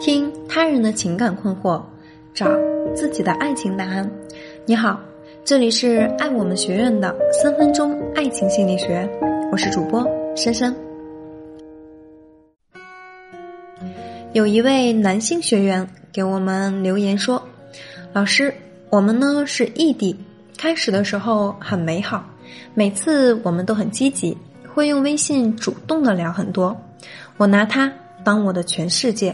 听他人的情感困惑，找自己的爱情答案。你好，这里是爱我们学院的三分钟爱情心理学，我是主播珊珊。有一位男性学员给我们留言说：“老师，我们呢是异地，开始的时候很美好，每次我们都很积极，会用微信主动的聊很多。我拿他当我的全世界，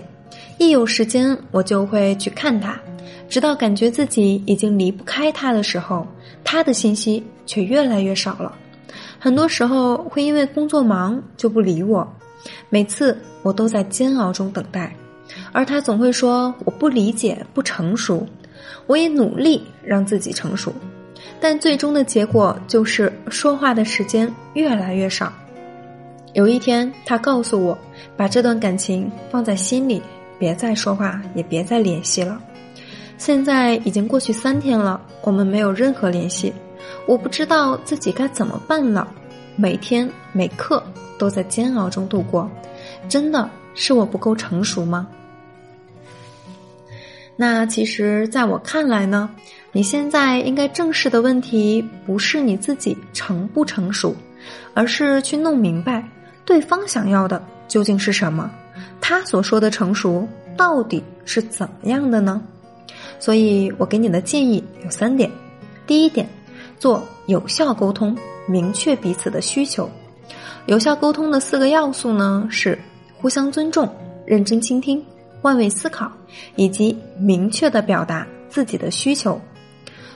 一有时间我就会去看他，直到感觉自己已经离不开他的时候，他的信息却越来越少了。很多时候会因为工作忙就不理我。”每次我都在煎熬中等待，而他总会说我不理解、不成熟。我也努力让自己成熟，但最终的结果就是说话的时间越来越少。有一天，他告诉我，把这段感情放在心里，别再说话，也别再联系了。现在已经过去三天了，我们没有任何联系，我不知道自己该怎么办了。每天每刻。都在煎熬中度过，真的是我不够成熟吗？那其实，在我看来呢，你现在应该正视的问题不是你自己成不成熟，而是去弄明白对方想要的究竟是什么，他所说的成熟到底是怎么样的呢？所以我给你的建议有三点：第一点，做有效沟通，明确彼此的需求。有效沟通的四个要素呢，是互相尊重、认真倾听、换位思考，以及明确的表达自己的需求。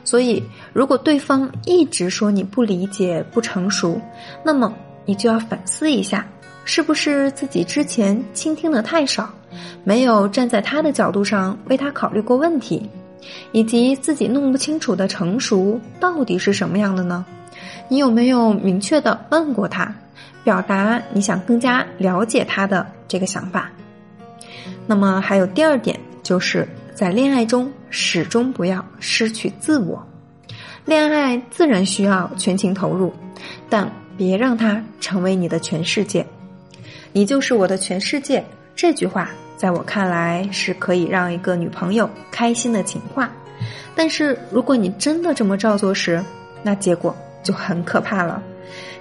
所以，如果对方一直说你不理解、不成熟，那么你就要反思一下，是不是自己之前倾听的太少，没有站在他的角度上为他考虑过问题，以及自己弄不清楚的成熟到底是什么样的呢？你有没有明确的问过他？表达你想更加了解他的这个想法。那么还有第二点，就是在恋爱中始终不要失去自我。恋爱自然需要全情投入，但别让它成为你的全世界。你就是我的全世界，这句话在我看来是可以让一个女朋友开心的情话。但是如果你真的这么照做时，那结果就很可怕了。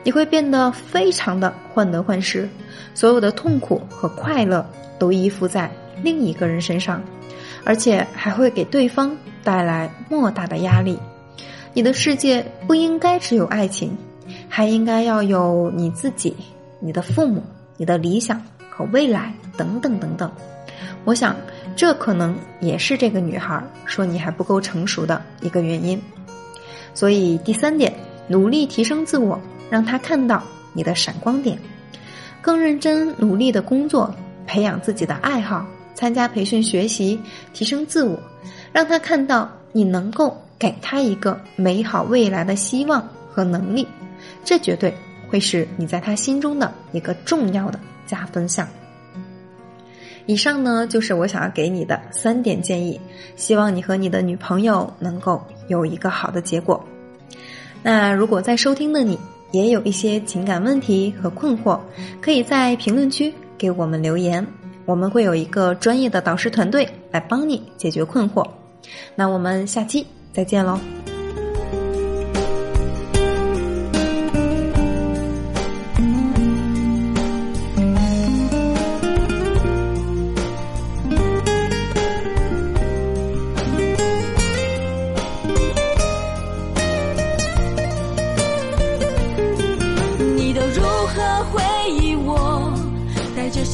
你会变得非常的患得患失，所有的痛苦和快乐都依附在另一个人身上，而且还会给对方带来莫大的压力。你的世界不应该只有爱情，还应该要有你自己、你的父母、你的理想和未来等等等等。我想，这可能也是这个女孩说你还不够成熟的一个原因。所以，第三点，努力提升自我。让她看到你的闪光点，更认真努力的工作，培养自己的爱好，参加培训学习，提升自我，让她看到你能够给她一个美好未来的希望和能力，这绝对会是你在他心中的一个重要的加分项。以上呢就是我想要给你的三点建议，希望你和你的女朋友能够有一个好的结果。那如果在收听的你，也有一些情感问题和困惑，可以在评论区给我们留言，我们会有一个专业的导师团队来帮你解决困惑。那我们下期再见喽。